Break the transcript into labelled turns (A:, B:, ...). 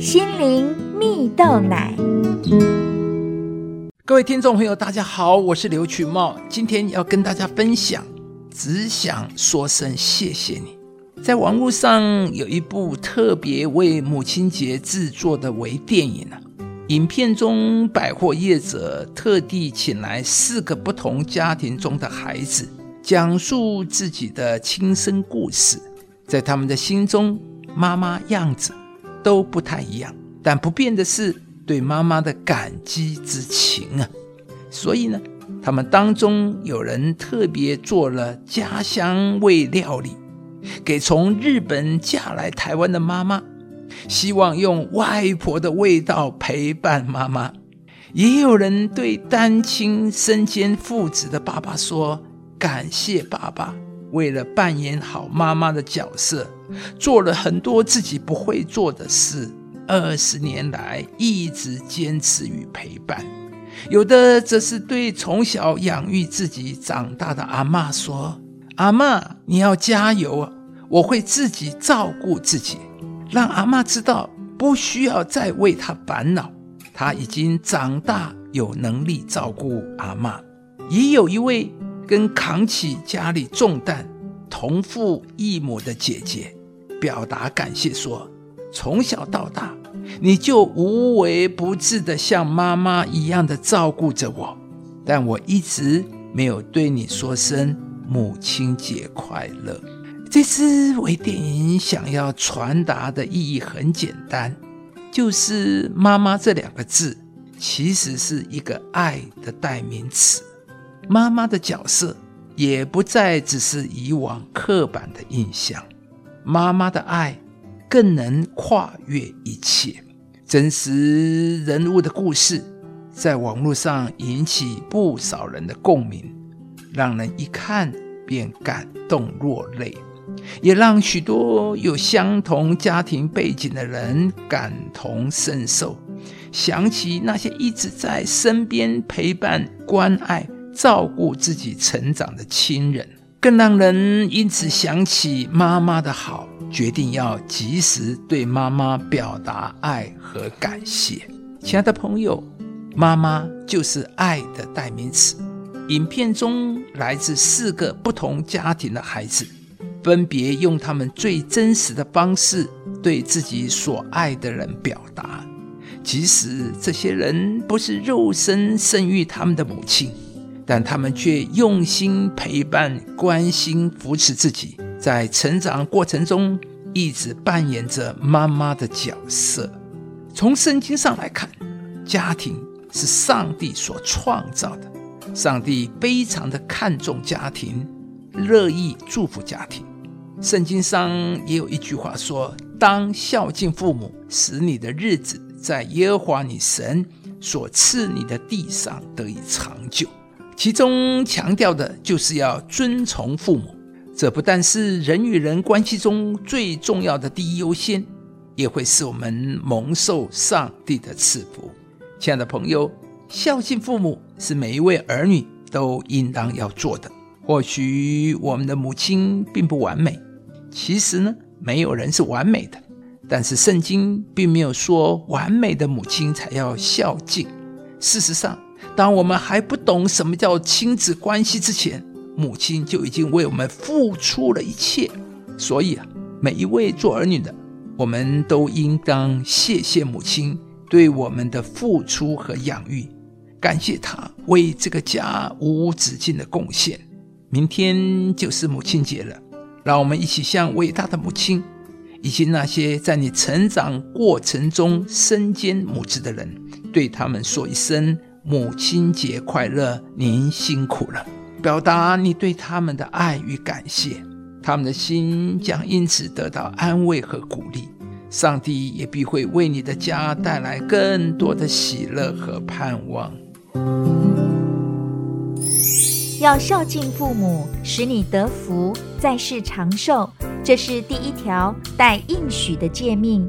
A: 心灵蜜豆奶。
B: 各位听众朋友，大家好，我是刘群茂，今天要跟大家分享，只想说声谢谢你。在网络上有一部特别为母亲节制作的微电影啊，影片中百货业者特地请来四个不同家庭中的孩子，讲述自己的亲身故事。在他们的心中，妈妈样子都不太一样，但不变的是对妈妈的感激之情啊。所以呢，他们当中有人特别做了家乡味料理。给从日本嫁来台湾的妈妈，希望用外婆的味道陪伴妈妈。也有人对单亲身兼父子的爸爸说：“感谢爸爸，为了扮演好妈妈的角色，做了很多自己不会做的事。二十年来一直坚持与陪伴。”有的则是对从小养育自己长大的阿妈说。阿妈，你要加油啊！我会自己照顾自己，让阿妈知道不需要再为她烦恼。她已经长大，有能力照顾阿妈。也有一位跟扛起家里重担、同父异母的姐姐，表达感谢说：从小到大，你就无微不至的像妈妈一样的照顾着我，但我一直没有对你说声。母亲节快乐！这支微电影想要传达的意义很简单，就是“妈妈”这两个字其实是一个爱的代名词。妈妈的角色也不再只是以往刻板的印象，妈妈的爱更能跨越一切。真实人物的故事在网络上引起不少人的共鸣。让人一看便感动落泪，也让许多有相同家庭背景的人感同身受，想起那些一直在身边陪伴、关爱、照顾自己成长的亲人，更让人因此想起妈妈的好，决定要及时对妈妈表达爱和感谢。亲爱的朋友，妈妈就是爱的代名词。影片中来自四个不同家庭的孩子，分别用他们最真实的方式对自己所爱的人表达，即使这些人不是肉身生育他们的母亲，但他们却用心陪伴、关心、扶持自己，在成长过程中一直扮演着妈妈的角色。从圣经上来看，家庭是上帝所创造的。上帝非常的看重家庭，乐意祝福家庭。圣经上也有一句话说：“当孝敬父母，使你的日子在耶和华你神所赐你的地上得以长久。”其中强调的就是要遵从父母。这不但是人与人关系中最重要的第一优先，也会是我们蒙受上帝的赐福。亲爱的朋友。孝敬父母是每一位儿女都应当要做的。或许我们的母亲并不完美，其实呢，没有人是完美的。但是圣经并没有说完美的母亲才要孝敬。事实上，当我们还不懂什么叫亲子关系之前，母亲就已经为我们付出了一切。所以啊，每一位做儿女的，我们都应当谢谢母亲对我们的付出和养育。感谢她为这个家无止境的贡献。明天就是母亲节了，让我们一起向伟大的母亲以及那些在你成长过程中身兼母职的人，对他们说一声母亲节快乐！您辛苦了，表达你对他们的爱与感谢，他们的心将因此得到安慰和鼓励。上帝也必会为你的家带来更多的喜乐和盼望。
A: 要孝敬父母，使你得福，在世长寿，这是第一条带应许的诫命。